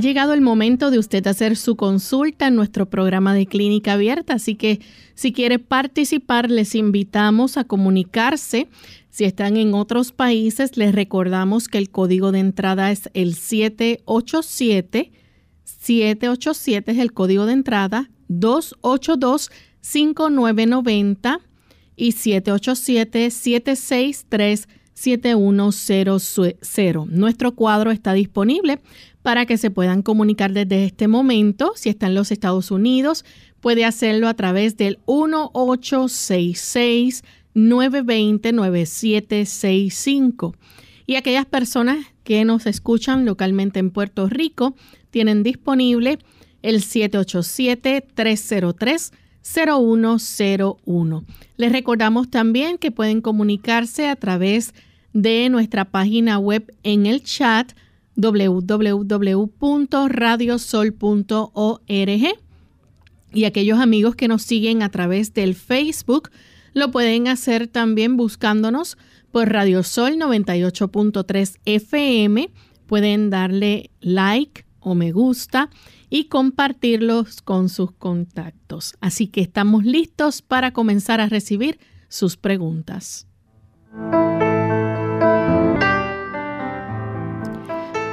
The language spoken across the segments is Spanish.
Llegado el momento de usted hacer su consulta en nuestro programa de clínica abierta, así que si quiere participar, les invitamos a comunicarse. Si están en otros países, les recordamos que el código de entrada es el 787. 787 es el código de entrada, 282-5990 y 787-763-7100. Nuestro cuadro está disponible para que se puedan comunicar desde este momento. Si está en los Estados Unidos, puede hacerlo a través del 1866-920-9765. Y aquellas personas que nos escuchan localmente en Puerto Rico tienen disponible el 787-303-0101. Les recordamos también que pueden comunicarse a través de nuestra página web en el chat www.radiosol.org y aquellos amigos que nos siguen a través del Facebook lo pueden hacer también buscándonos por Radiosol 98.3 FM. Pueden darle like o me gusta y compartirlos con sus contactos. Así que estamos listos para comenzar a recibir sus preguntas.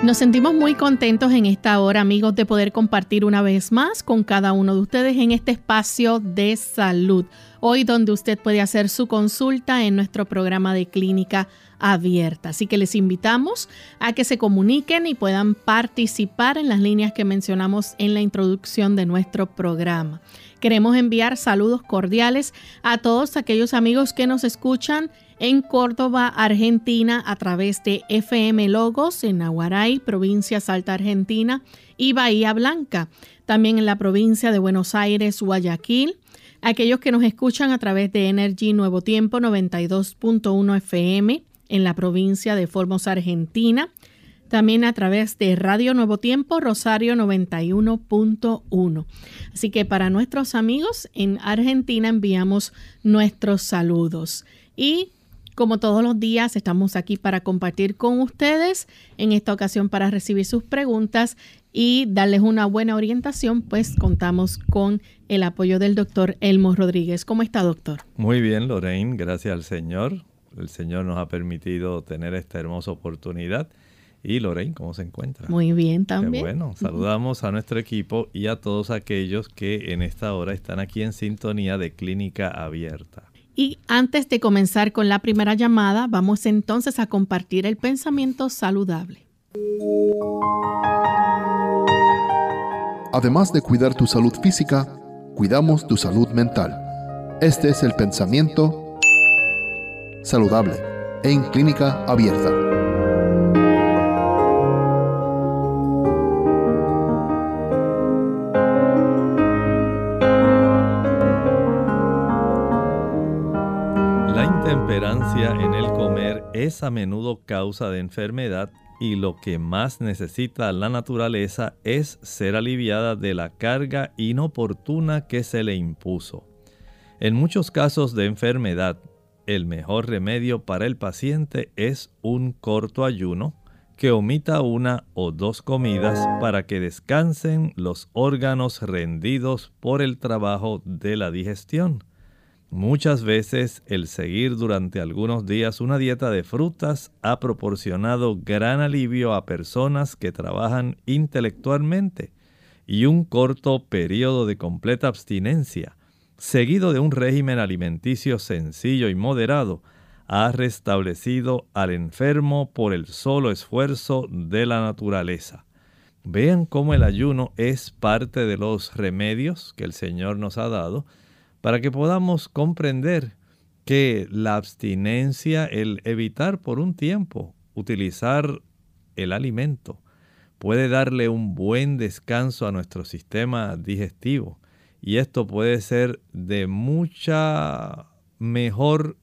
Nos sentimos muy contentos en esta hora, amigos, de poder compartir una vez más con cada uno de ustedes en este espacio de salud. Hoy donde usted puede hacer su consulta en nuestro programa de clínica abierta. Así que les invitamos a que se comuniquen y puedan participar en las líneas que mencionamos en la introducción de nuestro programa. Queremos enviar saludos cordiales a todos aquellos amigos que nos escuchan en Córdoba, Argentina, a través de FM Logos en Aguaray, provincia Salta, Argentina, y Bahía Blanca, también en la provincia de Buenos Aires, Guayaquil. Aquellos que nos escuchan a través de Energy Nuevo Tiempo 92.1 FM en la provincia de Formosa, Argentina. También a través de Radio Nuevo Tiempo, Rosario 91.1. Así que para nuestros amigos en Argentina enviamos nuestros saludos. Y como todos los días, estamos aquí para compartir con ustedes, en esta ocasión para recibir sus preguntas y darles una buena orientación, pues contamos con el apoyo del doctor Elmo Rodríguez. ¿Cómo está, doctor? Muy bien, Lorraine, gracias al Señor. El Señor nos ha permitido tener esta hermosa oportunidad. Y Lorraine, ¿cómo se encuentra? Muy bien también. bueno, saludamos a nuestro equipo y a todos aquellos que en esta hora están aquí en sintonía de Clínica Abierta. Y antes de comenzar con la primera llamada, vamos entonces a compartir el pensamiento saludable. Además de cuidar tu salud física, cuidamos tu salud mental. Este es el pensamiento saludable en clínica abierta. En el comer es a menudo causa de enfermedad y lo que más necesita la naturaleza es ser aliviada de la carga inoportuna que se le impuso. En muchos casos de enfermedad, el mejor remedio para el paciente es un corto ayuno que omita una o dos comidas para que descansen los órganos rendidos por el trabajo de la digestión. Muchas veces el seguir durante algunos días una dieta de frutas ha proporcionado gran alivio a personas que trabajan intelectualmente y un corto periodo de completa abstinencia, seguido de un régimen alimenticio sencillo y moderado, ha restablecido al enfermo por el solo esfuerzo de la naturaleza. Vean cómo el ayuno es parte de los remedios que el Señor nos ha dado para que podamos comprender que la abstinencia, el evitar por un tiempo utilizar el alimento, puede darle un buen descanso a nuestro sistema digestivo. Y esto puede ser de mucha mejor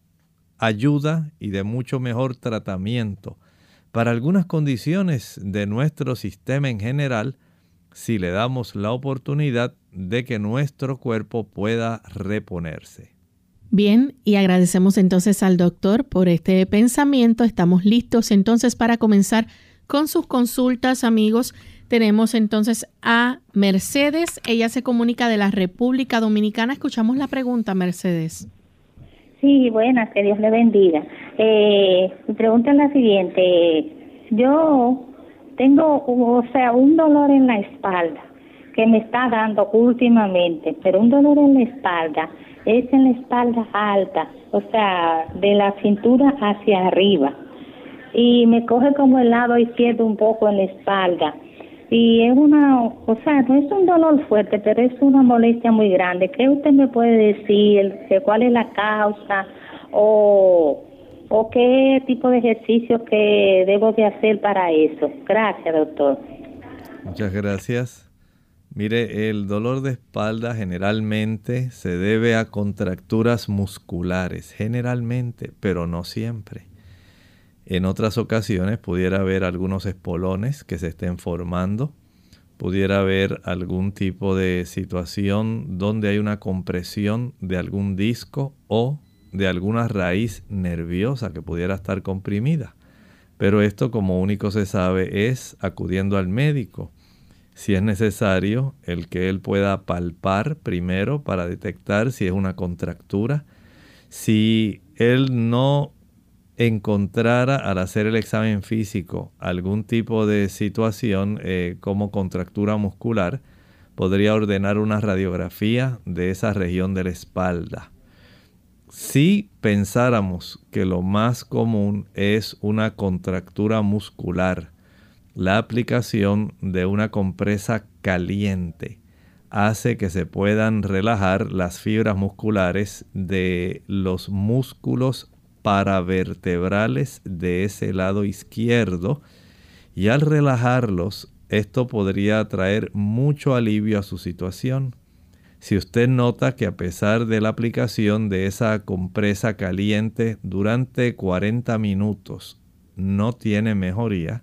ayuda y de mucho mejor tratamiento para algunas condiciones de nuestro sistema en general si le damos la oportunidad de que nuestro cuerpo pueda reponerse. Bien, y agradecemos entonces al doctor por este pensamiento. Estamos listos entonces para comenzar con sus consultas, amigos. Tenemos entonces a Mercedes. Ella se comunica de la República Dominicana. Escuchamos la pregunta, Mercedes. Sí, buenas, que Dios le bendiga. Eh, mi pregunta es la siguiente. Yo tengo, o sea, un dolor en la espalda que me está dando últimamente, pero un dolor en la espalda es en la espalda alta, o sea, de la cintura hacia arriba. Y me coge como el lado izquierdo un poco en la espalda. Y es una, o sea, no es un dolor fuerte, pero es una molestia muy grande. ¿Qué usted me puede decir? ¿Cuál es la causa? ¿O, o qué tipo de ejercicio que debo de hacer para eso? Gracias, doctor. Muchas gracias. Mire, el dolor de espalda generalmente se debe a contracturas musculares, generalmente, pero no siempre. En otras ocasiones pudiera haber algunos espolones que se estén formando, pudiera haber algún tipo de situación donde hay una compresión de algún disco o de alguna raíz nerviosa que pudiera estar comprimida. Pero esto como único se sabe es acudiendo al médico si es necesario, el que él pueda palpar primero para detectar si es una contractura. Si él no encontrara al hacer el examen físico algún tipo de situación eh, como contractura muscular, podría ordenar una radiografía de esa región de la espalda. Si pensáramos que lo más común es una contractura muscular, la aplicación de una compresa caliente hace que se puedan relajar las fibras musculares de los músculos paravertebrales de ese lado izquierdo y al relajarlos esto podría traer mucho alivio a su situación. Si usted nota que a pesar de la aplicación de esa compresa caliente durante 40 minutos no tiene mejoría,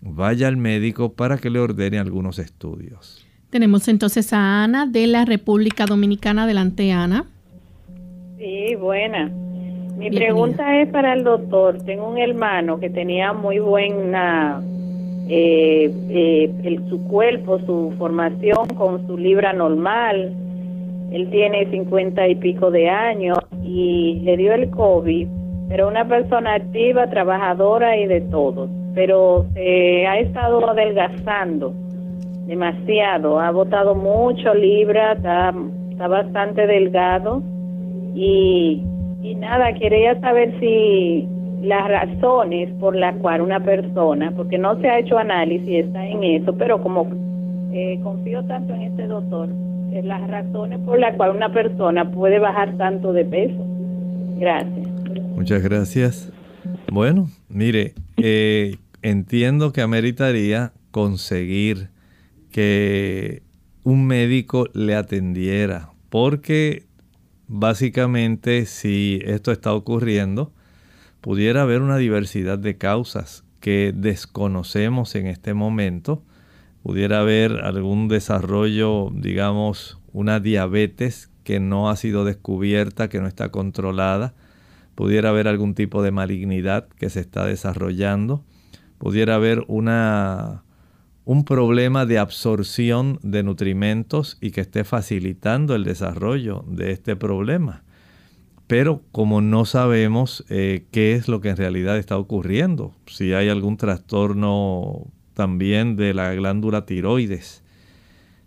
vaya al médico para que le ordene algunos estudios. Tenemos entonces a Ana de la República Dominicana. Adelante, Ana. Sí, buena. Mi pregunta es para el doctor. Tengo un hermano que tenía muy buena eh, eh, su cuerpo, su formación con su libra normal. Él tiene cincuenta y pico de años y le dio el COVID, pero una persona activa, trabajadora y de todo. Pero se ha estado adelgazando demasiado, ha botado mucho libra, está, bastante delgado y, y nada, quería saber si las razones por las cuales una persona, porque no se ha hecho análisis, está en eso, pero como eh, confío tanto en este doctor, las razones por las cuales una persona puede bajar tanto de peso. Gracias. Muchas gracias. Bueno, mire, eh, entiendo que ameritaría conseguir que un médico le atendiera, porque básicamente si esto está ocurriendo, pudiera haber una diversidad de causas que desconocemos en este momento. Pudiera haber algún desarrollo, digamos, una diabetes que no ha sido descubierta, que no está controlada. Pudiera haber algún tipo de malignidad que se está desarrollando pudiera haber una, un problema de absorción de nutrimentos y que esté facilitando el desarrollo de este problema. Pero como no sabemos eh, qué es lo que en realidad está ocurriendo, si hay algún trastorno también de la glándula tiroides,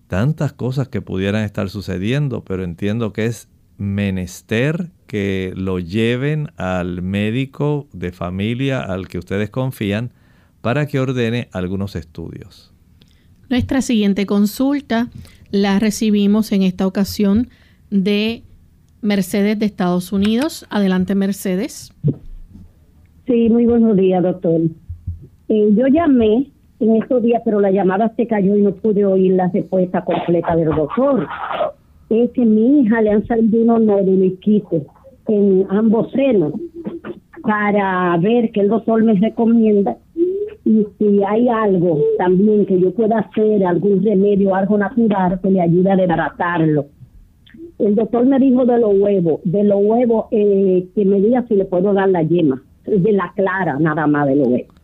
tantas cosas que pudieran estar sucediendo, pero entiendo que es menester que lo lleven al médico de familia al que ustedes confían para que ordene algunos estudios. Nuestra siguiente consulta la recibimos en esta ocasión de Mercedes de Estados Unidos. Adelante, Mercedes. Sí, muy buenos días, doctor. Eh, yo llamé en estos días, pero la llamada se cayó y no pude oír la respuesta completa del doctor. Es que mi hija le han salido unos nódulos en ambos senos para ver qué el doctor me recomienda y si hay algo también que yo pueda hacer, algún remedio, algo natural que le ayude a desbaratarlo. El doctor me dijo de los huevos, de los huevos eh, que me diga si le puedo dar la yema, de la clara nada más de los huevos.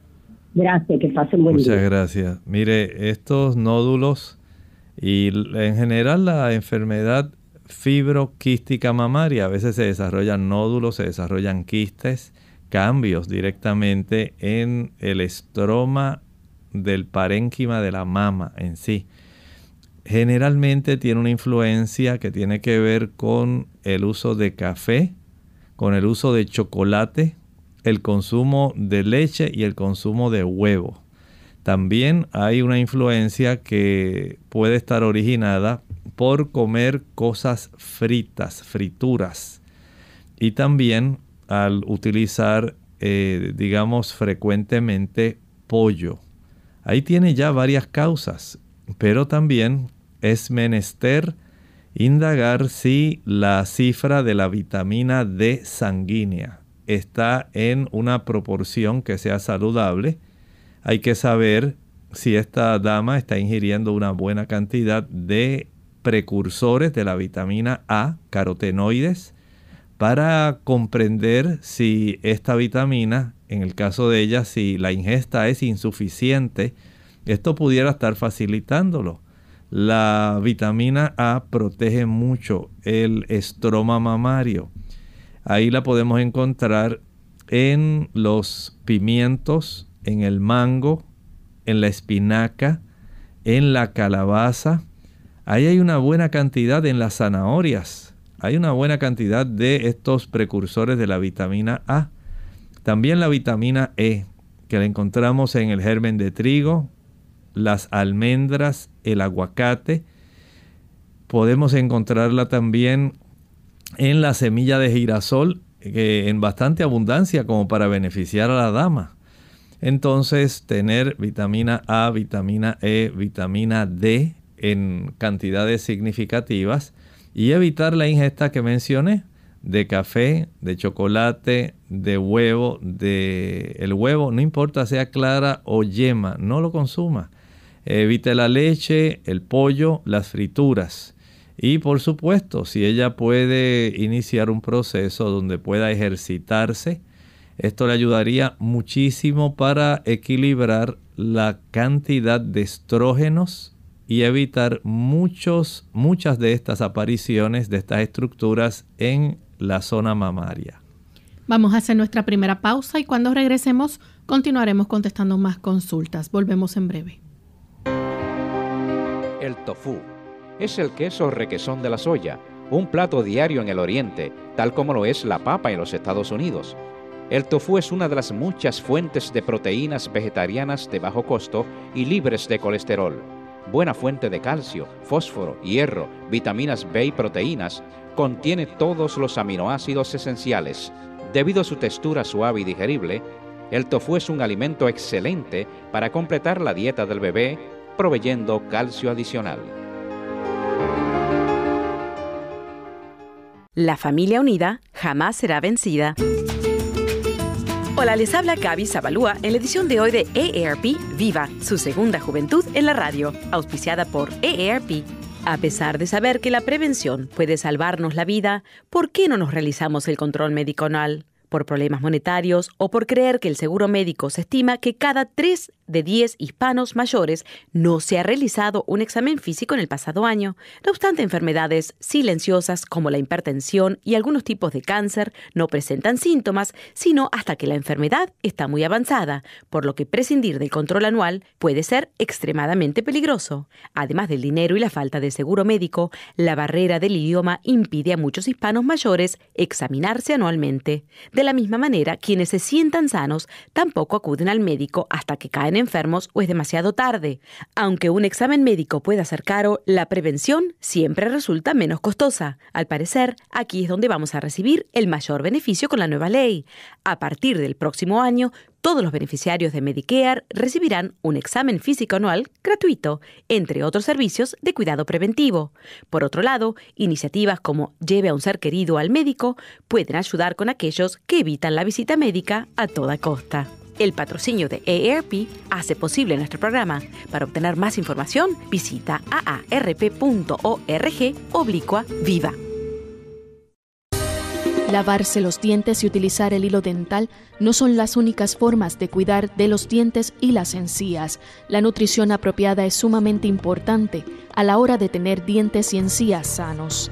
Gracias, que pasen buen Muchas gracias. Mire, estos nódulos y en general la enfermedad fibroquística mamaria, a veces se desarrollan nódulos, se desarrollan quistes, cambios directamente en el estroma del parénquima de la mama en sí. Generalmente tiene una influencia que tiene que ver con el uso de café, con el uso de chocolate, el consumo de leche y el consumo de huevo. También hay una influencia que puede estar originada por comer cosas fritas, frituras. Y también al utilizar, eh, digamos, frecuentemente pollo. Ahí tiene ya varias causas, pero también es menester indagar si la cifra de la vitamina D sanguínea está en una proporción que sea saludable. Hay que saber si esta dama está ingiriendo una buena cantidad de precursores de la vitamina A, carotenoides, para comprender si esta vitamina, en el caso de ella, si la ingesta es insuficiente, esto pudiera estar facilitándolo. La vitamina A protege mucho el estroma mamario. Ahí la podemos encontrar en los pimientos, en el mango, en la espinaca, en la calabaza. Ahí hay una buena cantidad en las zanahorias hay una buena cantidad de estos precursores de la vitamina A. También la vitamina E, que la encontramos en el germen de trigo, las almendras, el aguacate. Podemos encontrarla también en la semilla de girasol, en bastante abundancia como para beneficiar a la dama. Entonces, tener vitamina A, vitamina E, vitamina D en cantidades significativas y evitar la ingesta que mencioné de café, de chocolate, de huevo, de el huevo, no importa sea clara o yema, no lo consuma. Evite la leche, el pollo, las frituras. Y por supuesto, si ella puede iniciar un proceso donde pueda ejercitarse, esto le ayudaría muchísimo para equilibrar la cantidad de estrógenos y evitar muchos, muchas de estas apariciones de estas estructuras en la zona mamaria. Vamos a hacer nuestra primera pausa y cuando regresemos continuaremos contestando más consultas. Volvemos en breve. El tofu es el queso requesón de la soya, un plato diario en el oriente, tal como lo es la papa en los Estados Unidos. El tofu es una de las muchas fuentes de proteínas vegetarianas de bajo costo y libres de colesterol buena fuente de calcio, fósforo, hierro, vitaminas B y proteínas, contiene todos los aminoácidos esenciales. Debido a su textura suave y digerible, el tofu es un alimento excelente para completar la dieta del bebé, proveyendo calcio adicional. La familia unida jamás será vencida. Hola, les habla Gaby Zabalúa en la edición de hoy de EARP Viva, su segunda juventud en la radio, auspiciada por EARP. A pesar de saber que la prevención puede salvarnos la vida, ¿por qué no nos realizamos el control médico anual? por problemas monetarios o por creer que el seguro médico se estima que cada 3 de 10 hispanos mayores no se ha realizado un examen físico en el pasado año. No obstante, enfermedades silenciosas como la hipertensión y algunos tipos de cáncer no presentan síntomas, sino hasta que la enfermedad está muy avanzada, por lo que prescindir del control anual puede ser extremadamente peligroso. Además del dinero y la falta de seguro médico, la barrera del idioma impide a muchos hispanos mayores examinarse anualmente. De la misma manera, quienes se sientan sanos tampoco acuden al médico hasta que caen enfermos o es demasiado tarde. Aunque un examen médico pueda ser caro, la prevención siempre resulta menos costosa. Al parecer, aquí es donde vamos a recibir el mayor beneficio con la nueva ley. A partir del próximo año, todos los beneficiarios de Medicare recibirán un examen físico anual gratuito, entre otros servicios de cuidado preventivo. Por otro lado, iniciativas como Lleve a un ser querido al médico pueden ayudar con aquellos que evitan la visita médica a toda costa. El patrocinio de AARP hace posible nuestro programa. Para obtener más información, visita aarp.org oblicua viva. Lavarse los dientes y utilizar el hilo dental no son las únicas formas de cuidar de los dientes y las encías. La nutrición apropiada es sumamente importante a la hora de tener dientes y encías sanos.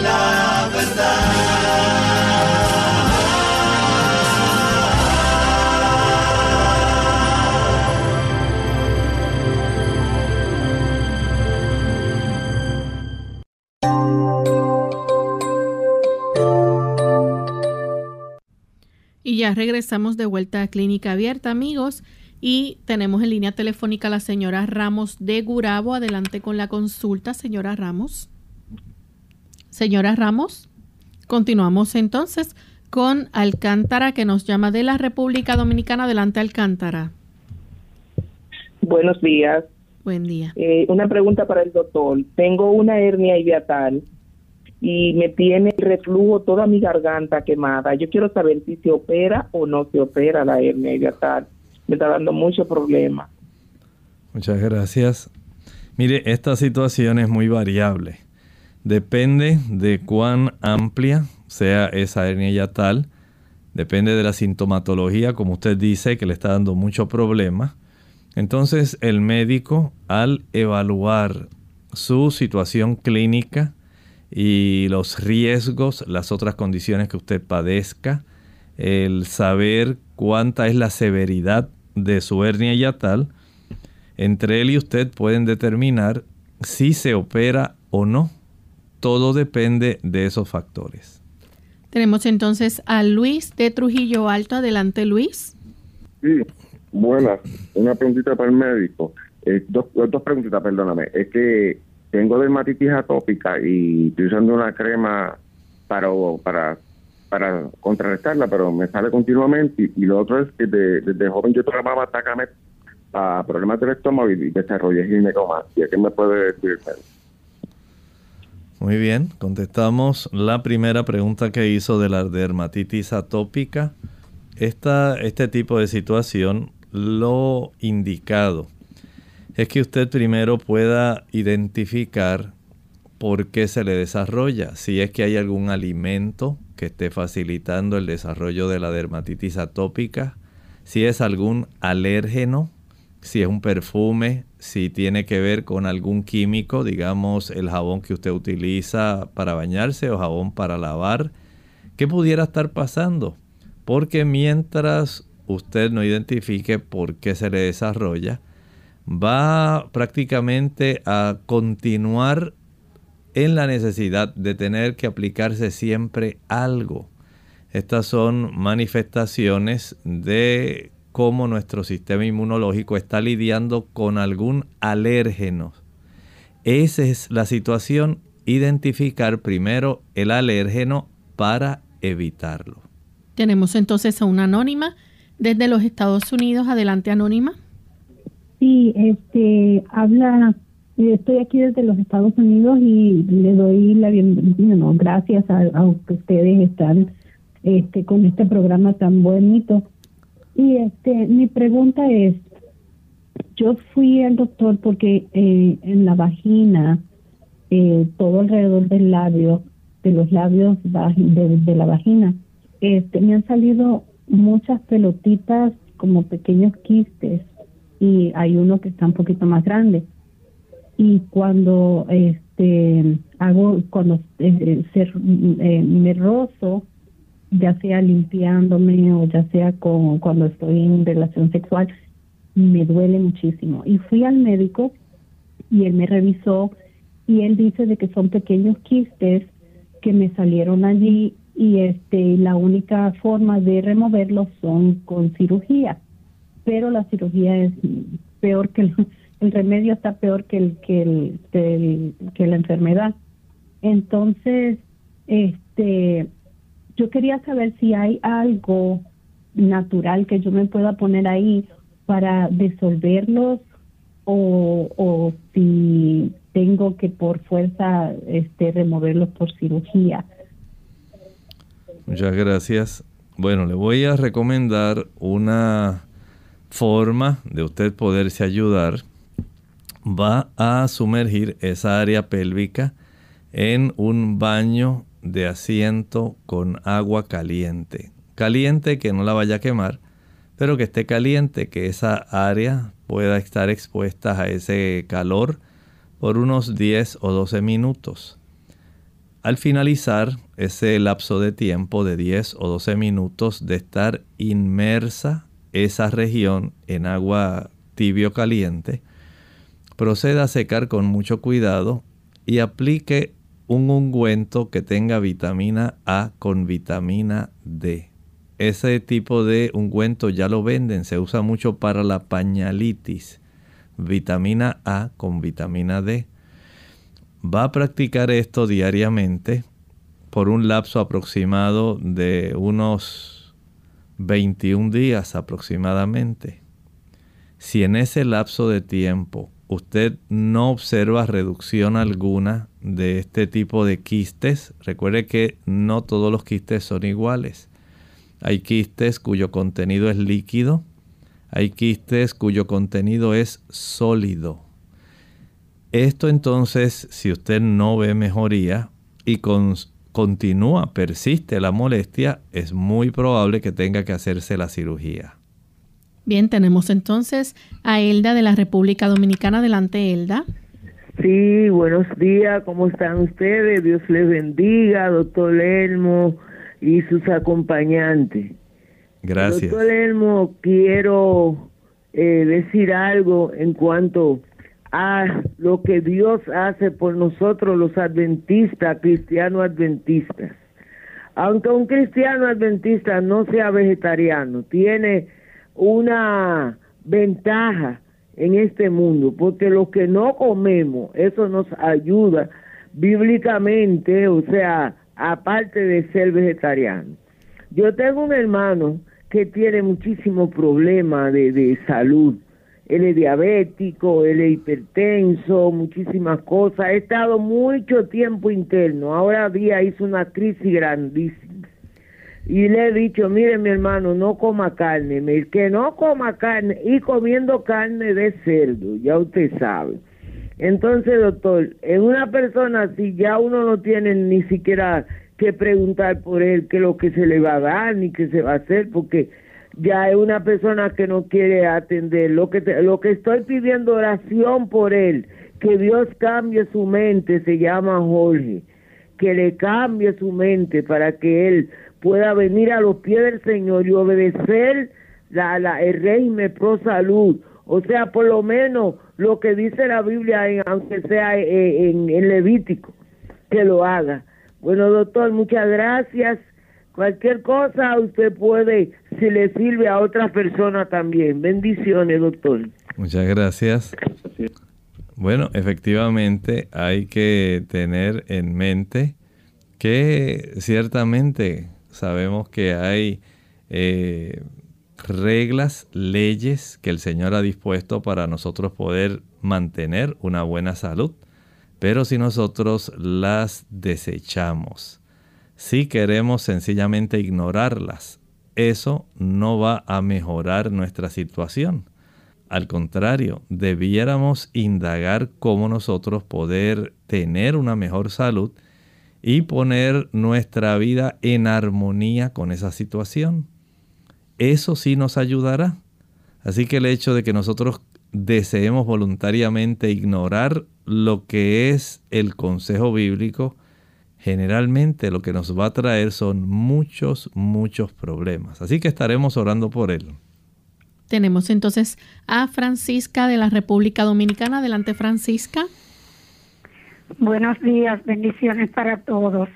ya regresamos de vuelta a Clínica Abierta, amigos. Y tenemos en línea telefónica a la señora Ramos de Gurabo. Adelante con la consulta, señora Ramos. Señora Ramos, continuamos entonces con Alcántara, que nos llama de la República Dominicana. Adelante, Alcántara. Buenos días. Buen día. Eh, una pregunta para el doctor. Tengo una hernia hiatal y me tiene reflujo toda mi garganta quemada. Yo quiero saber si se opera o no se opera la hernia hiatal. Me está dando mucho problema. Muchas gracias. Mire, esta situación es muy variable. Depende de cuán amplia sea esa hernia hiatal. Depende de la sintomatología, como usted dice, que le está dando mucho problema. Entonces, el médico, al evaluar su situación clínica y los riesgos, las otras condiciones que usted padezca, el saber cuánta es la severidad de su hernia hiatal, entre él y usted pueden determinar si se opera o no. Todo depende de esos factores. Tenemos entonces a Luis de Trujillo Alto. Adelante, Luis. Sí, buenas. Una preguntita para el médico. Eh, dos, dos preguntitas, perdóname. Es que tengo dermatitis atópica y estoy usando una crema para, para, para contrarrestarla, pero me sale continuamente. Y, lo otro es que de- desde joven yo tomaba Tacamet para problemas del estómago y, y desarrollé ginecomastia. ¿Qué me puede decir? Muy bien, contestamos la primera pregunta que hizo de la dermatitis atópica. Esta, este tipo de situación, lo indicado es que usted primero pueda identificar por qué se le desarrolla. Si es que hay algún alimento que esté facilitando el desarrollo de la dermatitis atópica, si es algún alérgeno, si es un perfume, si tiene que ver con algún químico, digamos el jabón que usted utiliza para bañarse o jabón para lavar, ¿qué pudiera estar pasando? Porque mientras usted no identifique por qué se le desarrolla, va prácticamente a continuar en la necesidad de tener que aplicarse siempre algo. Estas son manifestaciones de cómo nuestro sistema inmunológico está lidiando con algún alérgeno. Esa es la situación, identificar primero el alérgeno para evitarlo. Tenemos entonces a una anónima desde los Estados Unidos. Adelante, anónima. Sí, este, habla, eh, estoy aquí desde los Estados Unidos y le doy la bienvenida, no, gracias a, a ustedes están este, con este programa tan bonito. Y este, mi pregunta es, yo fui al doctor porque eh, en la vagina, eh, todo alrededor del labio, de los labios de, la vagina, este, me han salido muchas pelotitas como pequeños quistes y hay uno que está un poquito más grande. Y cuando este hago, cuando eh, eh, me rozo, ya sea limpiándome o ya sea con, cuando estoy en relación sexual, me duele muchísimo. Y fui al médico y él me revisó y él dice de que son pequeños quistes que me salieron allí y este la única forma de removerlos son con cirugía pero la cirugía es peor que el, remedio está peor que el que el, que la enfermedad entonces este yo quería saber si hay algo natural que yo me pueda poner ahí para disolverlos o, o si tengo que por fuerza este removerlos por cirugía Muchas gracias. Bueno, le voy a recomendar una forma de usted poderse ayudar. Va a sumergir esa área pélvica en un baño de asiento con agua caliente. Caliente que no la vaya a quemar, pero que esté caliente, que esa área pueda estar expuesta a ese calor por unos 10 o 12 minutos. Al finalizar ese lapso de tiempo de 10 o 12 minutos de estar inmersa esa región en agua tibio caliente, proceda a secar con mucho cuidado y aplique un ungüento que tenga vitamina A con vitamina D. Ese tipo de ungüento ya lo venden, se usa mucho para la pañalitis. Vitamina A con vitamina D va a practicar esto diariamente por un lapso aproximado de unos 21 días aproximadamente. Si en ese lapso de tiempo usted no observa reducción alguna de este tipo de quistes, recuerde que no todos los quistes son iguales. Hay quistes cuyo contenido es líquido, hay quistes cuyo contenido es sólido. Esto entonces, si usted no ve mejoría y continúa, persiste la molestia, es muy probable que tenga que hacerse la cirugía. Bien, tenemos entonces a Elda de la República Dominicana. Adelante, Elda. Sí, buenos días, ¿cómo están ustedes? Dios les bendiga, doctor Elmo y sus acompañantes. Gracias. Doctor Elmo, quiero eh, decir algo en cuanto a lo que Dios hace por nosotros los adventistas, cristianos adventistas. Aunque un cristiano adventista no sea vegetariano, tiene una ventaja en este mundo, porque lo que no comemos, eso nos ayuda bíblicamente, o sea, aparte de ser vegetariano. Yo tengo un hermano que tiene muchísimos problemas de salud, él es diabético, él es hipertenso, muchísimas cosas. He estado mucho tiempo interno. Ahora día hizo una crisis grandísima. Y le he dicho, mire mi hermano, no coma carne, que no coma carne y comiendo carne de cerdo, ya usted sabe. Entonces, doctor, en una persona así ya uno no tiene ni siquiera que preguntar por él qué es lo que se le va a dar ni qué se va a hacer, porque ya es una persona que no quiere atender. Lo que, lo que estoy pidiendo oración por él, que Dios cambie su mente, se llama Jorge, que le cambie su mente para que él pueda venir a los pies del Señor y obedecer la, la, el régimen pro salud. O sea, por lo menos lo que dice la Biblia, aunque sea eh, en, en Levítico, que lo haga. Bueno, doctor, muchas gracias Cualquier cosa usted puede, si le sirve a otra persona también. Bendiciones, doctor. Muchas gracias. Bueno, efectivamente hay que tener en mente que ciertamente sabemos que hay eh, reglas, leyes que el Señor ha dispuesto para nosotros poder mantener una buena salud. Pero si nosotros las desechamos, si queremos sencillamente ignorarlas, eso no va a mejorar nuestra situación. Al contrario, debiéramos indagar cómo nosotros poder tener una mejor salud y poner nuestra vida en armonía con esa situación. Eso sí nos ayudará. Así que el hecho de que nosotros deseemos voluntariamente ignorar lo que es el consejo bíblico, generalmente lo que nos va a traer son muchos, muchos problemas. Así que estaremos orando por él. Tenemos entonces a Francisca de la República Dominicana. Adelante, Francisca. Buenos días, bendiciones para todos.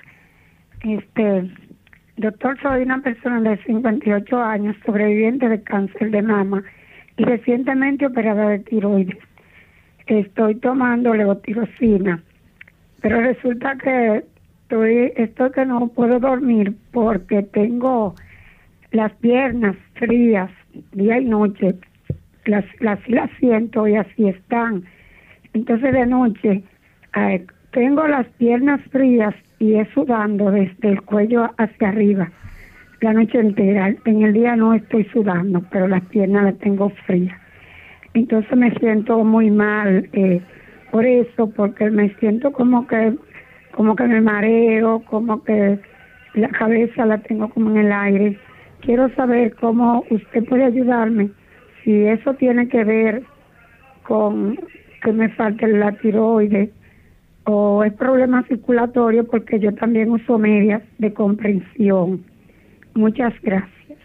Este, doctor, soy una persona de 58 años, sobreviviente de cáncer de mama y recientemente operada de tiroides. Estoy tomando levotirosina, pero resulta que estoy, esto que no puedo dormir porque tengo las piernas frías día y noche, las, las, las siento y así están. Entonces de noche tengo las piernas frías y es sudando desde el cuello hacia arriba la noche entera. En el día no estoy sudando, pero las piernas las tengo frías. Entonces me siento muy mal eh, por eso, porque me siento como que, como que me mareo, como que la cabeza la tengo como en el aire. Quiero saber cómo usted puede ayudarme, si eso tiene que ver con que me falte la tiroides o es problema circulatorio porque yo también uso medias de comprensión. Muchas gracias.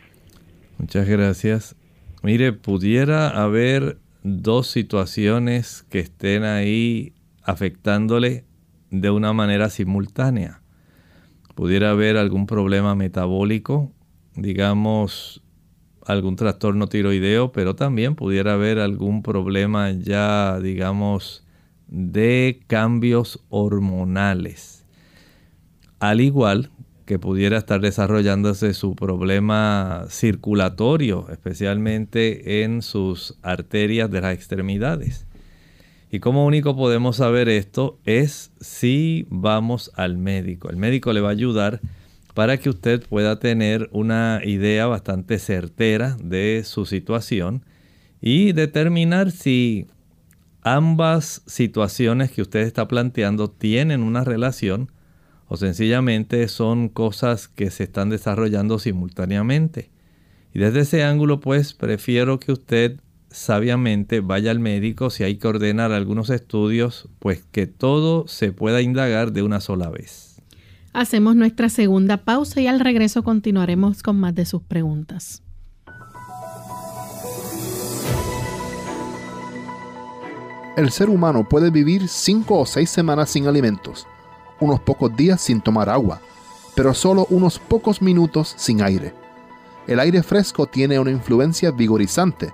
Muchas gracias. Mire, pudiera haber dos situaciones que estén ahí afectándole de una manera simultánea. Pudiera haber algún problema metabólico, digamos algún trastorno tiroideo, pero también pudiera haber algún problema ya, digamos, de cambios hormonales. Al igual que pudiera estar desarrollándose su problema circulatorio, especialmente en sus arterias de las extremidades. Y como único podemos saber esto es si vamos al médico. El médico le va a ayudar para que usted pueda tener una idea bastante certera de su situación y determinar si ambas situaciones que usted está planteando tienen una relación o sencillamente son cosas que se están desarrollando simultáneamente. Y desde ese ángulo pues prefiero que usted sabiamente vaya al médico si hay que ordenar algunos estudios, pues que todo se pueda indagar de una sola vez. Hacemos nuestra segunda pausa y al regreso continuaremos con más de sus preguntas. el ser humano puede vivir cinco o seis semanas sin alimentos, unos pocos días sin tomar agua, pero solo unos pocos minutos sin aire. El aire fresco tiene una influencia vigorizante,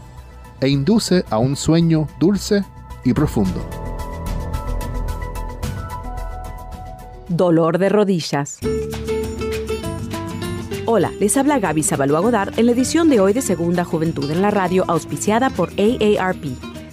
e induce a un sueño dulce y profundo. Dolor de rodillas. Hola, les habla Gaby Godard en la edición de hoy de Segunda Juventud en la radio auspiciada por AARP.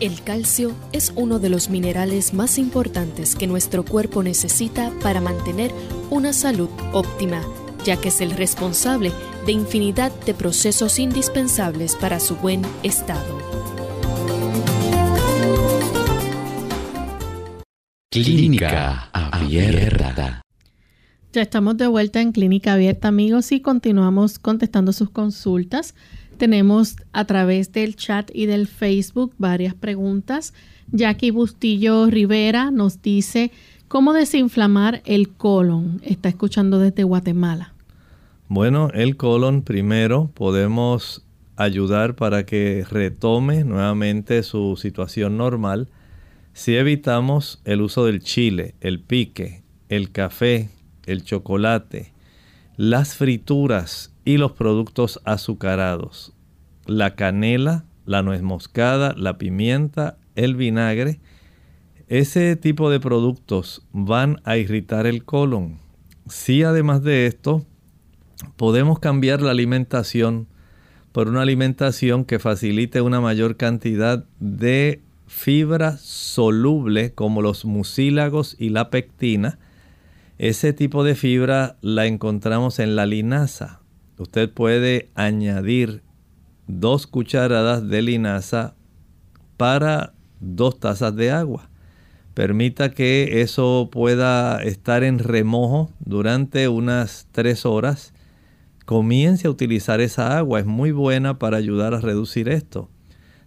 El calcio es uno de los minerales más importantes que nuestro cuerpo necesita para mantener una salud óptima, ya que es el responsable de infinidad de procesos indispensables para su buen estado. Clínica Abierta. Ya estamos de vuelta en Clínica Abierta, amigos, y continuamos contestando sus consultas. Tenemos a través del chat y del Facebook varias preguntas. Jackie Bustillo Rivera nos dice, ¿cómo desinflamar el colon? Está escuchando desde Guatemala. Bueno, el colon primero podemos ayudar para que retome nuevamente su situación normal si evitamos el uso del chile, el pique, el café, el chocolate, las frituras y los productos azucarados. La canela, la nuez moscada, la pimienta, el vinagre. Ese tipo de productos van a irritar el colon. Si además de esto podemos cambiar la alimentación por una alimentación que facilite una mayor cantidad de fibra soluble como los mucílagos y la pectina, ese tipo de fibra la encontramos en la linaza. Usted puede añadir dos cucharadas de linaza para dos tazas de agua. Permita que eso pueda estar en remojo durante unas tres horas. Comience a utilizar esa agua, es muy buena para ayudar a reducir esto.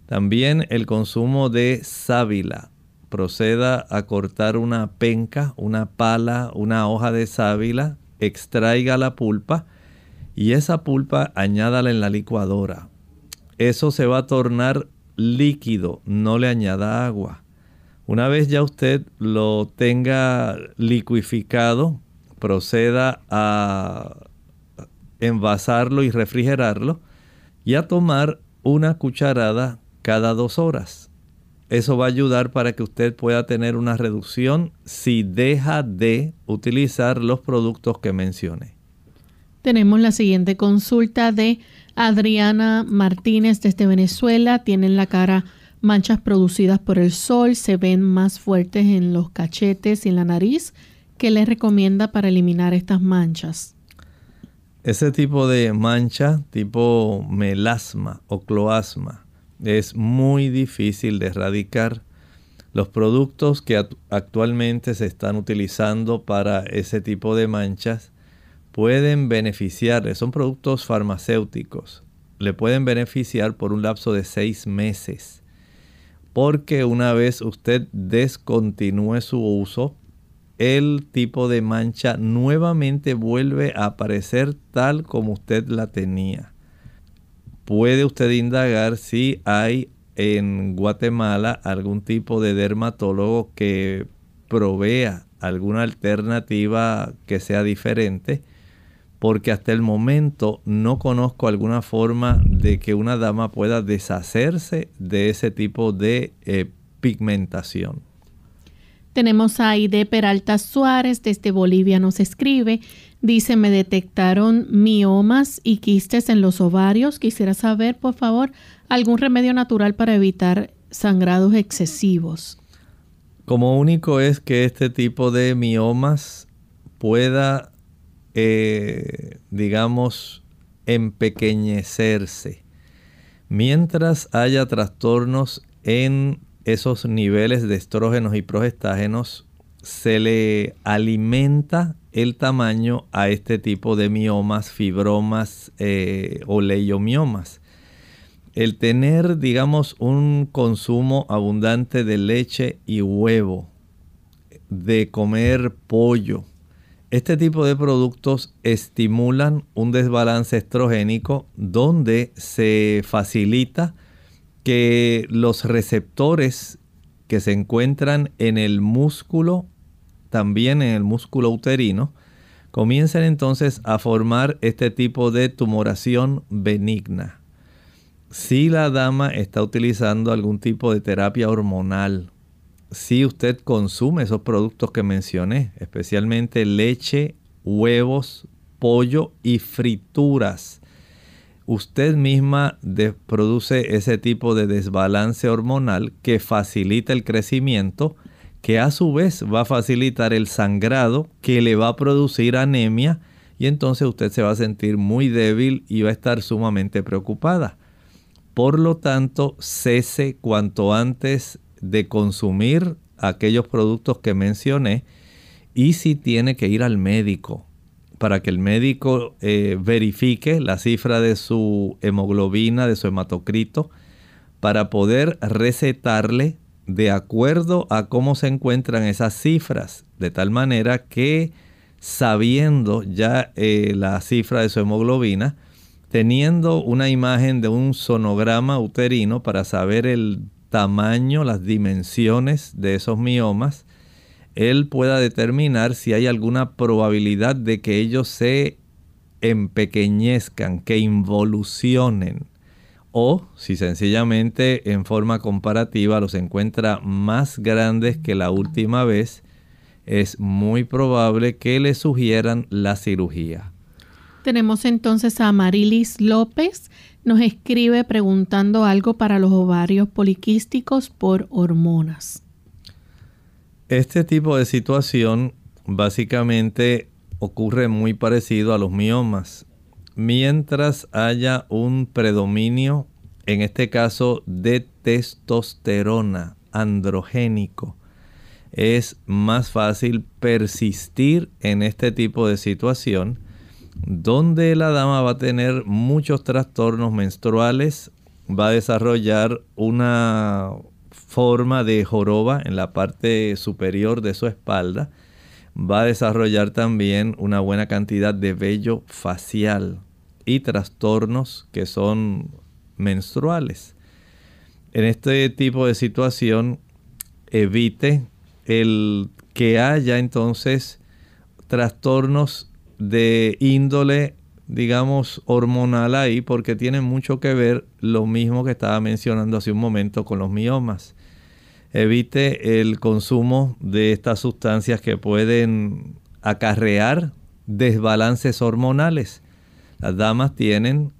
También el consumo de sábila proceda a cortar una penca, una pala, una hoja de sábila, extraiga la pulpa y esa pulpa añádala en la licuadora. Eso se va a tornar líquido, no le añada agua. Una vez ya usted lo tenga liquificado, proceda a envasarlo y refrigerarlo y a tomar una cucharada cada dos horas. Eso va a ayudar para que usted pueda tener una reducción si deja de utilizar los productos que mencioné. Tenemos la siguiente consulta de Adriana Martínez desde Venezuela. Tiene en la cara manchas producidas por el sol, se ven más fuertes en los cachetes y en la nariz. ¿Qué le recomienda para eliminar estas manchas? Ese tipo de mancha, tipo melasma o cloasma, es muy difícil de erradicar. Los productos que actualmente se están utilizando para ese tipo de manchas pueden beneficiarle, son productos farmacéuticos, le pueden beneficiar por un lapso de seis meses. Porque una vez usted descontinúe su uso, el tipo de mancha nuevamente vuelve a aparecer tal como usted la tenía puede usted indagar si hay en Guatemala algún tipo de dermatólogo que provea alguna alternativa que sea diferente, porque hasta el momento no conozco alguna forma de que una dama pueda deshacerse de ese tipo de eh, pigmentación. Tenemos a Aide Peralta Suárez desde Bolivia, nos escribe. Dice, me detectaron miomas y quistes en los ovarios. Quisiera saber, por favor, algún remedio natural para evitar sangrados excesivos. Como único es que este tipo de miomas pueda, eh, digamos, empequeñecerse. Mientras haya trastornos en esos niveles de estrógenos y progestágenos, se le alimenta el tamaño a este tipo de miomas, fibromas eh, o leiomiomas. El tener, digamos, un consumo abundante de leche y huevo, de comer pollo, Este tipo de productos estimulan un desbalance estrogénico donde se facilita que los receptores que se encuentran en el músculo, también en el músculo uterino, comiencen entonces a formar este tipo de tumoración benigna. Si la dama está utilizando algún tipo de terapia hormonal, si usted consume esos productos que mencioné, especialmente leche, huevos, pollo y frituras, usted misma produce ese tipo de desbalance hormonal que facilita el crecimiento, que a su vez va a facilitar el sangrado, que le va a producir anemia y entonces usted se va a sentir muy débil y va a estar sumamente preocupada. Por lo tanto, cese cuanto antes de consumir aquellos productos que mencioné y si tiene que ir al médico para que el médico eh, verifique la cifra de su hemoglobina, de su hematocrito, para poder recetarle de acuerdo a cómo se encuentran esas cifras, de tal manera que sabiendo ya eh, la cifra de su hemoglobina, teniendo una imagen de un sonograma uterino para saber el tamaño, las dimensiones de esos miomas, él pueda determinar si hay alguna probabilidad de que ellos se empequeñezcan, que involucionen, o si sencillamente en forma comparativa los encuentra más grandes que la última vez, es muy probable que le sugieran la cirugía. Tenemos entonces a Marilis López nos escribe preguntando algo para los ovarios poliquísticos por hormonas. Este tipo de situación básicamente ocurre muy parecido a los miomas. Mientras haya un predominio, en este caso de testosterona androgénico, es más fácil persistir en este tipo de situación donde la dama va a tener muchos trastornos menstruales, va a desarrollar una forma de joroba en la parte superior de su espalda, va a desarrollar también una buena cantidad de vello facial y trastornos que son menstruales. En este tipo de situación, evite el que haya entonces trastornos de índole, digamos, hormonal ahí, porque tiene mucho que ver lo mismo que estaba mencionando hace un momento con los miomas. Evite el consumo de estas sustancias que pueden acarrear desbalances hormonales. Las damas tienen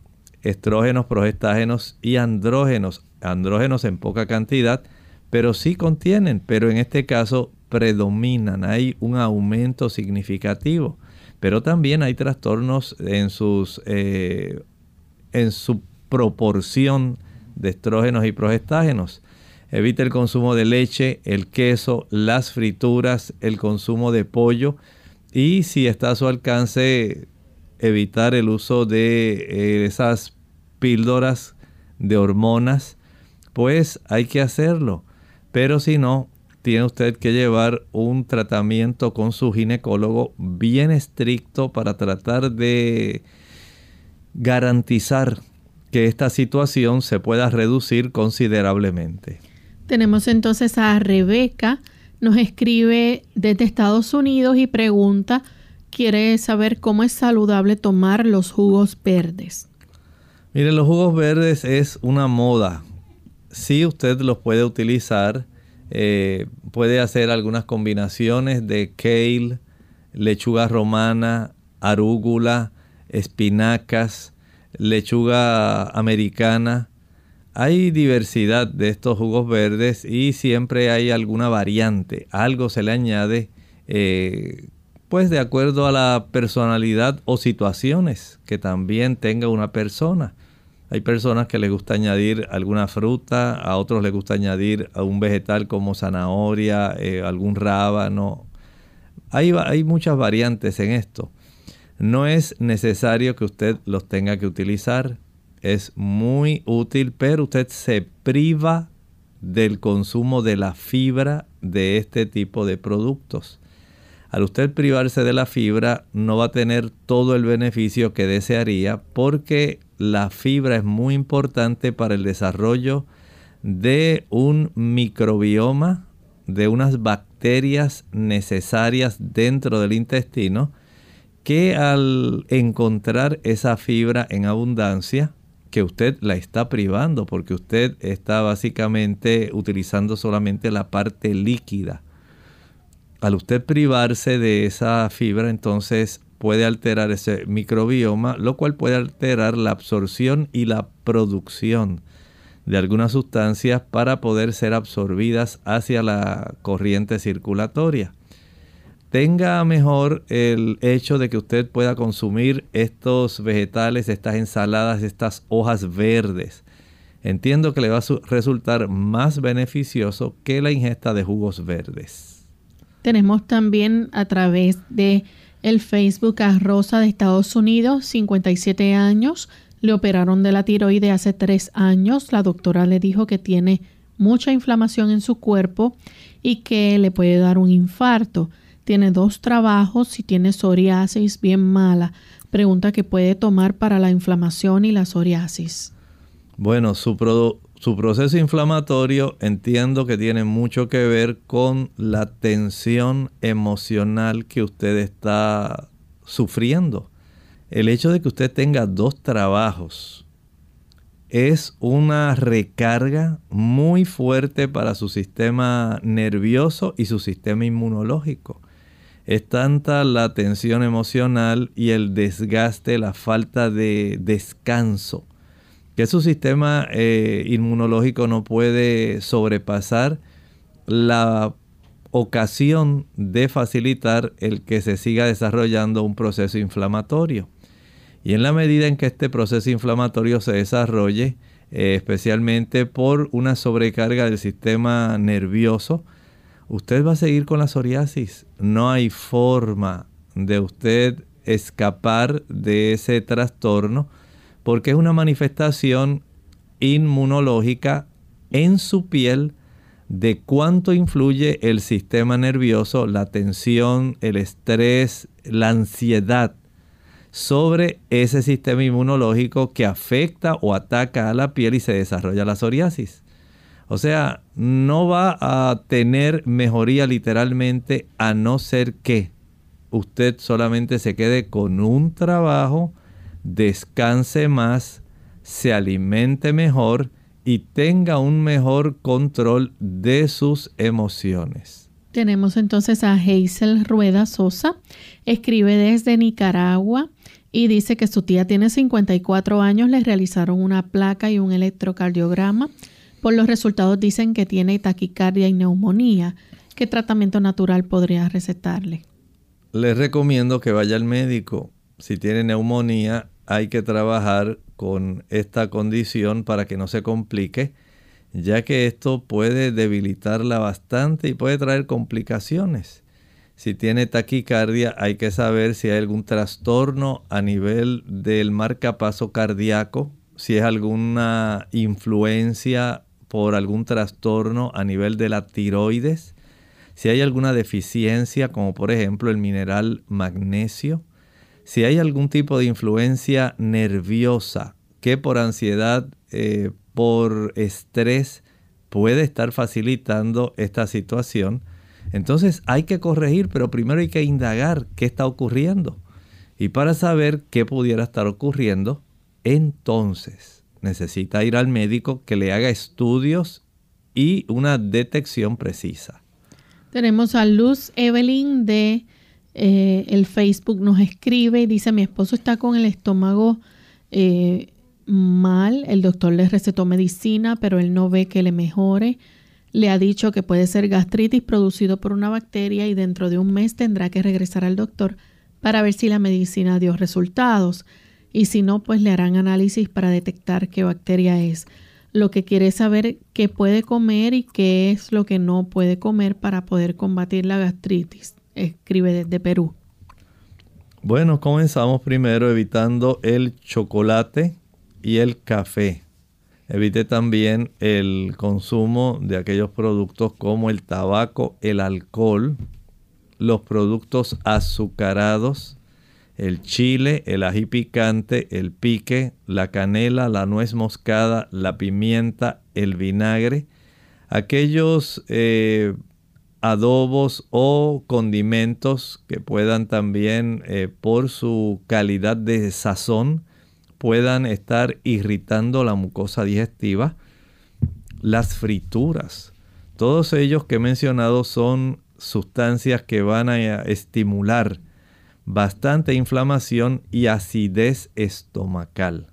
estrógenos, progestágenos y andrógenos. Andrógenos en poca cantidad, pero sí contienen, pero en este caso predominan. Hay un aumento significativo pero también hay trastornos en, sus, eh, en su proporción de estrógenos y progestágenos. Evite el consumo de leche, el queso, las frituras, el consumo de pollo y si está a su alcance evitar el uso de eh, esas píldoras de hormonas, pues hay que hacerlo. Pero si no, tiene usted que llevar un tratamiento con su ginecólogo bien estricto para tratar de garantizar que esta situación se pueda reducir considerablemente. Tenemos entonces a Rebeca, nos escribe desde Estados Unidos y pregunta, quiere saber cómo es saludable tomar los jugos verdes. Miren, los jugos verdes es una moda. Sí, usted los puede utilizar eh, puede hacer algunas combinaciones de kale, lechuga romana, arúgula, espinacas, lechuga americana. Hay diversidad de estos jugos verdes y siempre hay alguna variante. Algo se le añade eh, pues de acuerdo a la personalidad o situaciones que también tenga una persona. Hay personas que les gusta añadir alguna fruta, a otros les gusta añadir un vegetal como zanahoria, eh, algún rábano. Hay, hay muchas variantes en esto. No es necesario que usted los tenga que utilizar. Es muy útil, pero usted se priva del consumo de la fibra de este tipo de productos. Al usted privarse de la fibra no va a tener todo el beneficio que desearía porque la fibra es muy importante para el desarrollo de un microbioma, de unas bacterias necesarias dentro del intestino, que al encontrar esa fibra en abundancia, que usted la está privando porque usted está básicamente utilizando solamente la parte líquida. Al usted privarse de esa fibra, entonces puede alterar ese microbioma, lo cual puede alterar la absorción y la producción de algunas sustancias para poder ser absorbidas hacia la corriente circulatoria tenga mejor el hecho de que usted pueda consumir estos vegetales, estas ensaladas, estas hojas verdes. Entiendo que le va a resultar más beneficioso que la ingesta de jugos verdes. Tenemos también a través de el Facebook a Rosa de Estados Unidos, 57 años. Le operaron de la tiroide hace tres años. La doctora le dijo que tiene mucha inflamación en su cuerpo y que le puede dar un infarto tiene dos trabajos y tiene psoriasis bien mala. Pregunta que puede tomar para la inflamación y la psoriasis. Bueno, su, su proceso inflamatorio entiendo que tiene mucho que ver con la tensión emocional que usted está sufriendo. El hecho de que usted tenga dos trabajos es una recarga muy fuerte para su sistema nervioso y su sistema inmunológico es tanta la tensión emocional y el desgaste, la falta de descanso, que su sistema eh, inmunológico no puede sobrepasar la ocasión de facilitar el que se siga desarrollando un proceso inflamatorio. Y en la medida en que este proceso inflamatorio se desarrolle, eh, especialmente por una sobrecarga del sistema nervioso, usted va a seguir con la psoriasis. No hay forma de usted escapar de ese trastorno porque es una manifestación inmunológica en su piel de cuánto influye el sistema nervioso, la tensión, el estrés, la ansiedad sobre ese sistema inmunológico que afecta o ataca a la piel y se desarrolla la psoriasis. O sea, no va a tener mejoría literalmente a no ser que usted solamente se quede con un trabajo, descanse más, se alimente mejor y tenga un mejor control de sus emociones. Tenemos entonces a Hazel Rueda Sosa, escribe desde Nicaragua y dice que su tía tiene 54 años, le realizaron una placa y un electrocardiograma por los resultados dicen que tiene taquicardia y neumonía. ¿Qué tratamiento natural podría recetarle? Les recomiendo que vaya al médico. Si tiene neumonía, hay que trabajar con esta condición para que no se complique, ya que esto puede debilitarla bastante y puede traer complicaciones. Si tiene taquicardia, hay que saber si hay algún trastorno a nivel del marcapaso cardíaco, si es alguna influencia por algún trastorno a nivel de la tiroides, si hay alguna deficiencia como por ejemplo el mineral magnesio, si hay algún tipo de influencia nerviosa que por ansiedad, eh, por estrés puede estar facilitando esta situación, entonces hay que corregir, pero primero hay que indagar qué está ocurriendo. Y para saber qué pudiera estar ocurriendo, entonces necesita ir al médico que le haga estudios y una detección precisa. Tenemos a Luz Evelyn de eh, el Facebook, nos escribe y dice, mi esposo está con el estómago eh, mal, el doctor le recetó medicina, pero él no ve que le mejore. Le ha dicho que puede ser gastritis producido por una bacteria y dentro de un mes tendrá que regresar al doctor para ver si la medicina dio resultados y si no, pues le harán análisis para detectar qué bacteria es. Lo que quiere saber qué puede comer y qué es lo que no puede comer para poder combatir la gastritis. Escribe desde Perú. Bueno, comenzamos primero evitando el chocolate y el café. Evite también el consumo de aquellos productos como el tabaco, el alcohol, los productos azucarados, el chile, el ají picante, el pique, la canela, la nuez moscada, la pimienta, el vinagre, aquellos eh, adobos o condimentos que puedan también, eh, por su calidad de sazón, puedan estar irritando la mucosa digestiva. Las frituras. Todos ellos que he mencionado son sustancias que van a estimular bastante inflamación y acidez estomacal.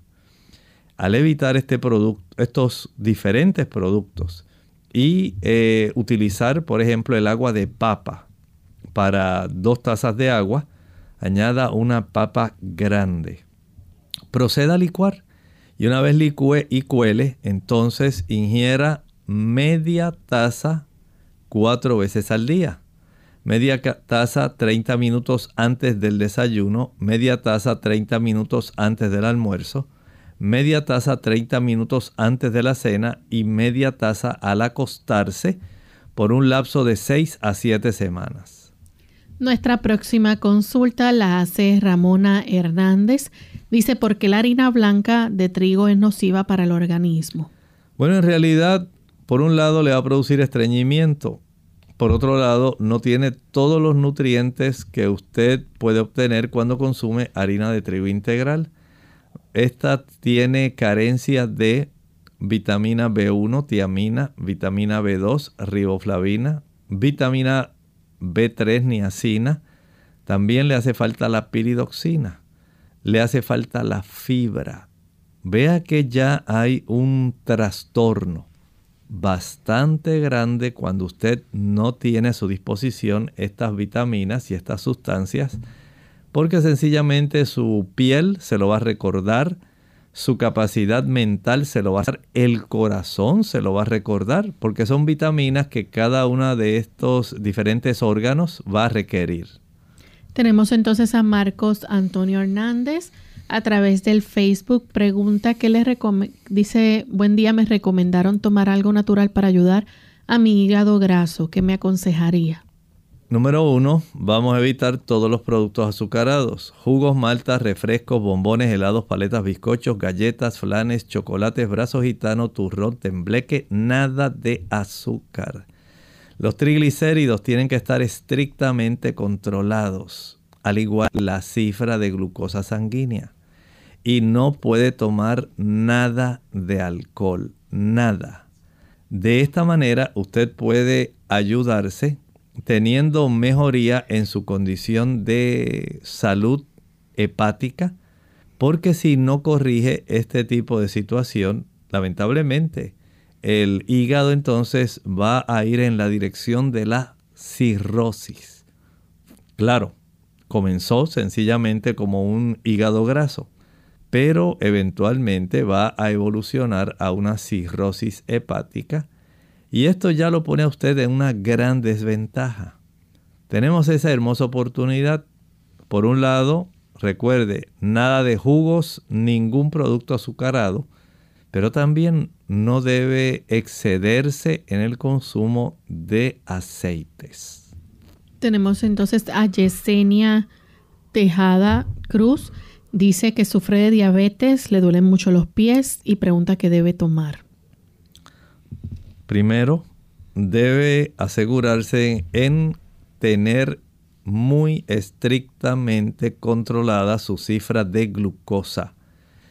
Al evitar este producto, estos diferentes productos y eh, utilizar, por ejemplo, el agua de papa para dos tazas de agua, añada una papa grande. Proceda a licuar y una vez licúe y cuele, entonces ingiera media taza cuatro veces al día. Media taza 30 minutos antes del desayuno, media taza 30 minutos antes del almuerzo, media taza 30 minutos antes de la cena y media taza al acostarse por un lapso de 6 a 7 semanas. Nuestra próxima consulta la hace Ramona Hernández. Dice, ¿por qué la harina blanca de trigo es nociva para el organismo? Bueno, en realidad, por un lado le va a producir estreñimiento. Por otro lado, no tiene todos los nutrientes que usted puede obtener cuando consume harina de trigo integral. Esta tiene carencia de vitamina B1, tiamina, vitamina B2, riboflavina, vitamina B3, niacina. También le hace falta la piridoxina. Le hace falta la fibra. Vea que ya hay un trastorno bastante grande cuando usted no tiene a su disposición estas vitaminas y estas sustancias porque sencillamente su piel se lo va a recordar, su capacidad mental se lo va a hacer, el corazón se lo va a recordar, porque son vitaminas que cada uno de estos diferentes órganos va a requerir. Tenemos entonces a Marcos Antonio Hernández a través del Facebook. Pregunta que le dice, buen día, me recomendaron tomar algo natural para ayudar a mi hígado graso. ¿Qué me aconsejaría? Número uno, vamos a evitar todos los productos azucarados. Jugos, maltas, refrescos, bombones, helados, paletas, bizcochos, galletas, flanes, chocolates, brazos gitano, turrón, tembleque, nada de azúcar. Los triglicéridos tienen que estar estrictamente controlados, al igual la cifra de glucosa sanguínea. Y no puede tomar nada de alcohol, nada. De esta manera usted puede ayudarse teniendo mejoría en su condición de salud hepática, porque si no corrige este tipo de situación, lamentablemente, el hígado entonces va a ir en la dirección de la cirrosis. Claro, comenzó sencillamente como un hígado graso, pero eventualmente va a evolucionar a una cirrosis hepática y esto ya lo pone a usted en una gran desventaja. Tenemos esa hermosa oportunidad. Por un lado, recuerde, nada de jugos, ningún producto azucarado, pero también no debe excederse en el consumo de aceites. Tenemos entonces a Yesenia Tejada Cruz. Dice que sufre de diabetes, le duelen mucho los pies y pregunta qué debe tomar. Primero, debe asegurarse en tener muy estrictamente controlada su cifra de glucosa.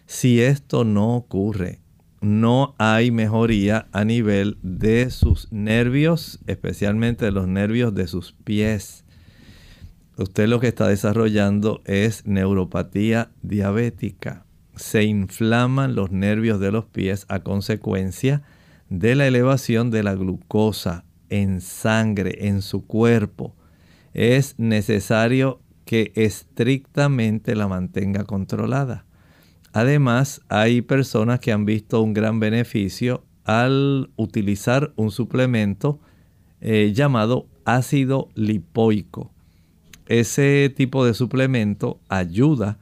Si esto no ocurre, no hay mejoría a nivel de sus nervios, especialmente los nervios de sus pies. Usted lo que está desarrollando es neuropatía diabética. Se inflaman los nervios de los pies a consecuencia de la elevación de la glucosa en sangre, en su cuerpo, es necesario que estrictamente la mantenga controlada. Además, hay personas que han visto un gran beneficio al utilizar un suplemento eh, llamado ácido lipoico. Ese tipo de suplemento ayuda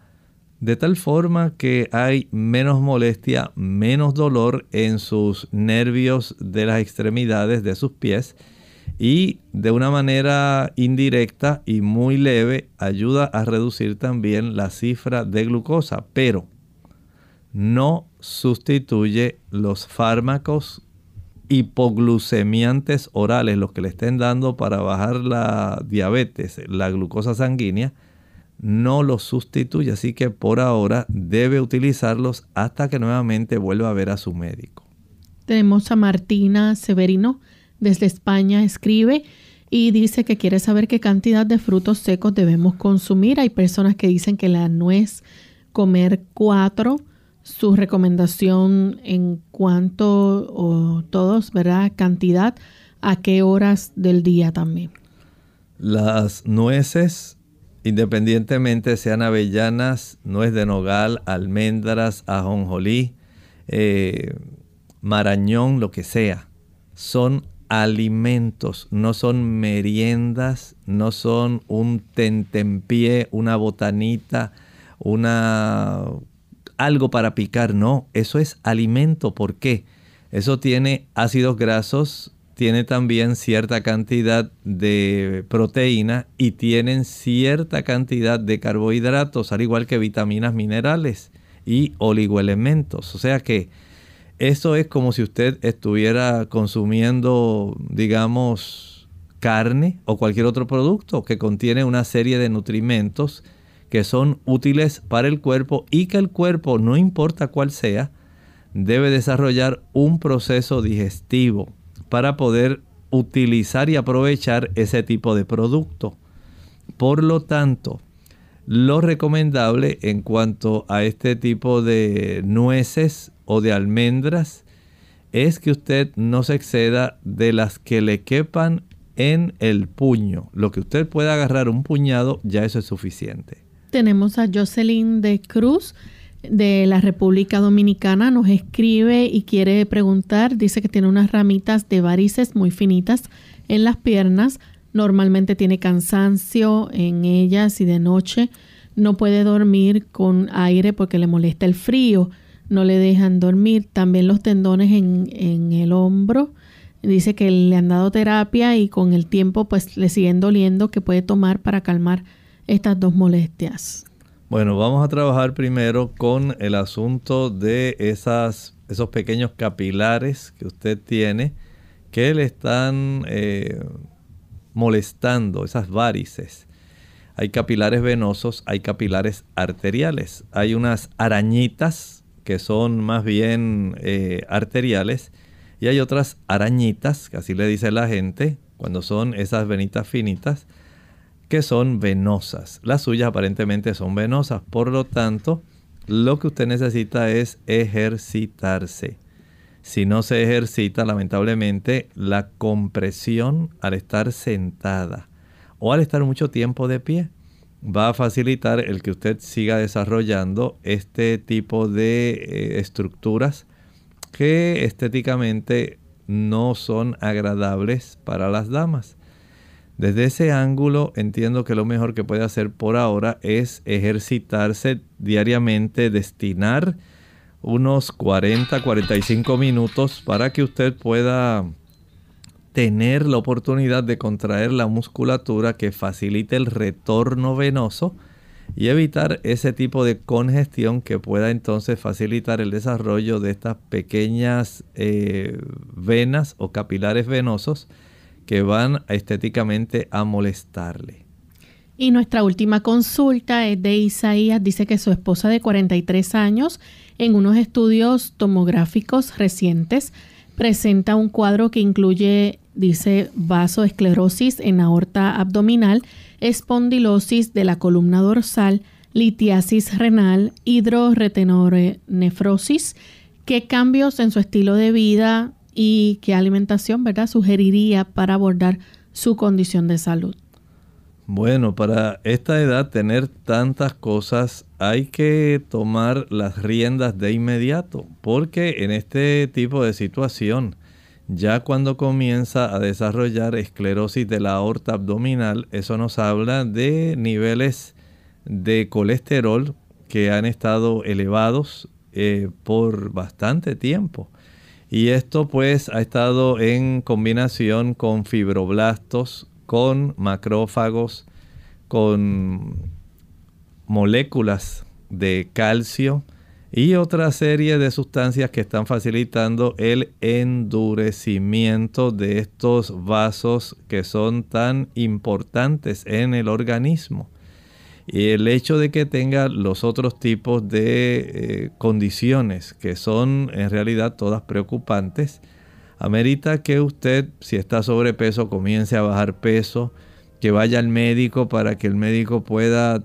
de tal forma que hay menos molestia, menos dolor en sus nervios de las extremidades de sus pies y de una manera indirecta y muy leve ayuda a reducir también la cifra de glucosa, pero no sustituye los fármacos hipoglucemiantes orales, los que le estén dando para bajar la diabetes, la glucosa sanguínea, no los sustituye. Así que por ahora debe utilizarlos hasta que nuevamente vuelva a ver a su médico. Tenemos a Martina Severino desde España, escribe y dice que quiere saber qué cantidad de frutos secos debemos consumir. Hay personas que dicen que la nuez comer cuatro su recomendación en cuanto, o todos, ¿verdad? Cantidad, a qué horas del día también. Las nueces, independientemente sean avellanas, nuez de nogal, almendras, ajonjolí, eh, marañón, lo que sea, son alimentos, no son meriendas, no son un tentempié, una botanita, una algo para picar, no, eso es alimento. ¿Por qué? Eso tiene ácidos grasos, tiene también cierta cantidad de proteína y tienen cierta cantidad de carbohidratos, al igual que vitaminas minerales y oligoelementos. O sea que eso es como si usted estuviera consumiendo, digamos, carne o cualquier otro producto que contiene una serie de nutrimentos que son útiles para el cuerpo y que el cuerpo, no importa cuál sea, debe desarrollar un proceso digestivo para poder utilizar y aprovechar ese tipo de producto. Por lo tanto, lo recomendable en cuanto a este tipo de nueces o de almendras es que usted no se exceda de las que le quepan en el puño. Lo que usted pueda agarrar un puñado, ya eso es suficiente. Tenemos a Jocelyn de Cruz de la República Dominicana. Nos escribe y quiere preguntar. Dice que tiene unas ramitas de varices muy finitas en las piernas. Normalmente tiene cansancio en ellas y de noche no puede dormir con aire porque le molesta el frío. No le dejan dormir. También los tendones en, en el hombro. Dice que le han dado terapia y con el tiempo pues le siguen doliendo que puede tomar para calmar estas dos molestias? Bueno, vamos a trabajar primero con el asunto de esas, esos pequeños capilares que usted tiene que le están eh, molestando, esas varices. Hay capilares venosos, hay capilares arteriales. Hay unas arañitas que son más bien eh, arteriales y hay otras arañitas, que así le dice la gente, cuando son esas venitas finitas, que son venosas. Las suyas aparentemente son venosas, por lo tanto, lo que usted necesita es ejercitarse. Si no se ejercita, lamentablemente, la compresión al estar sentada o al estar mucho tiempo de pie va a facilitar el que usted siga desarrollando este tipo de eh, estructuras que estéticamente no son agradables para las damas. Desde ese ángulo entiendo que lo mejor que puede hacer por ahora es ejercitarse diariamente, destinar unos 40-45 minutos para que usted pueda tener la oportunidad de contraer la musculatura que facilite el retorno venoso y evitar ese tipo de congestión que pueda entonces facilitar el desarrollo de estas pequeñas eh, venas o capilares venosos que van estéticamente a molestarle. Y nuestra última consulta es de Isaías. Dice que su esposa de 43 años, en unos estudios tomográficos recientes, presenta un cuadro que incluye, dice, vasoesclerosis en aorta abdominal, espondilosis de la columna dorsal, litiasis renal, hidroretenonefrosis. ¿Qué cambios en su estilo de vida y qué alimentación, ¿verdad?, sugeriría para abordar su condición de salud. Bueno, para esta edad tener tantas cosas hay que tomar las riendas de inmediato, porque en este tipo de situación, ya cuando comienza a desarrollar esclerosis de la aorta abdominal, eso nos habla de niveles de colesterol que han estado elevados eh, por bastante tiempo Y esto pues ha estado en combinación con fibroblastos, con macrófagos, con moléculas de calcio y otra serie de sustancias que están facilitando el endurecimiento de estos vasos que son tan importantes en el organismo. Y el hecho de que tenga los otros tipos de eh, condiciones que son en realidad todas preocupantes, amerita que usted, si está sobrepeso, comience a bajar peso, que vaya al médico para que el médico pueda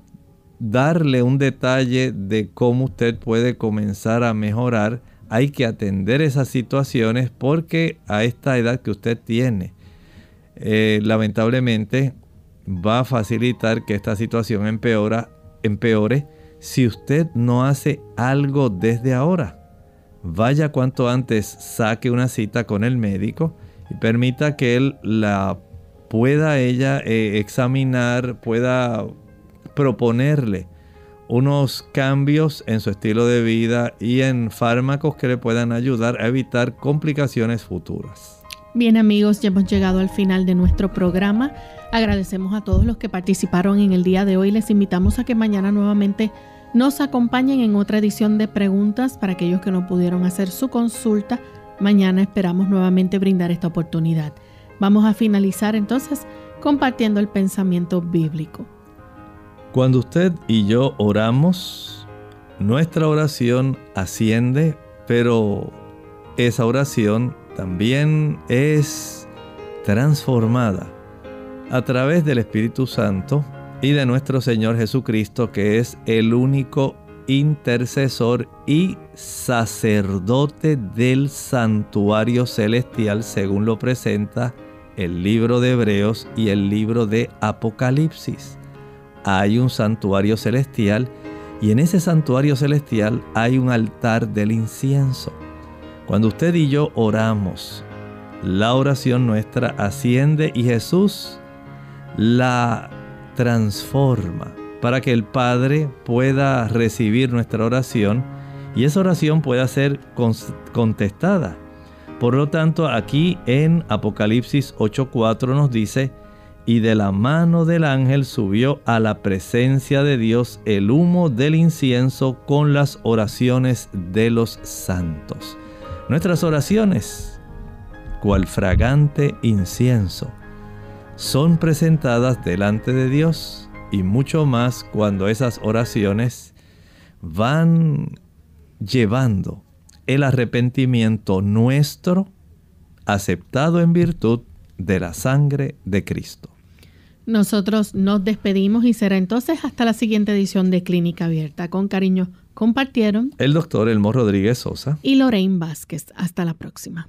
darle un detalle de cómo usted puede comenzar a mejorar. Hay que atender esas situaciones porque a esta edad que usted tiene, eh, lamentablemente va a facilitar que esta situación empeora, empeore si usted no hace algo desde ahora. Vaya cuanto antes, saque una cita con el médico y permita que él la pueda ella eh, examinar, pueda proponerle unos cambios en su estilo de vida y en fármacos que le puedan ayudar a evitar complicaciones futuras. Bien amigos, ya hemos llegado al final de nuestro programa. Agradecemos a todos los que participaron en el día de hoy. Les invitamos a que mañana nuevamente nos acompañen en otra edición de preguntas para aquellos que no pudieron hacer su consulta. Mañana esperamos nuevamente brindar esta oportunidad. Vamos a finalizar entonces compartiendo el pensamiento bíblico. Cuando usted y yo oramos, nuestra oración asciende, pero esa oración también es transformada a través del Espíritu Santo y de nuestro Señor Jesucristo, que es el único intercesor y sacerdote del santuario celestial, según lo presenta el libro de Hebreos y el libro de Apocalipsis hay un santuario celestial y en ese santuario celestial hay un altar del incienso. Cuando usted y yo oramos, la oración nuestra asciende y Jesús la transforma para que el Padre pueda recibir nuestra oración y esa oración pueda ser contestada. Por lo tanto, aquí en Apocalipsis 8:4 nos dice, y de la mano del ángel subió a la presencia de Dios el humo del incienso con las oraciones de los santos. Nuestras oraciones, cual fragante incienso, son presentadas delante de Dios y mucho más cuando esas oraciones van llevando el arrepentimiento nuestro aceptado en virtud de la sangre de Cristo. Nosotros nos despedimos y será entonces hasta la siguiente edición de Clínica Abierta. Con cariño compartieron el doctor Elmo Rodríguez Sosa y Lorraine Vázquez. Hasta la próxima.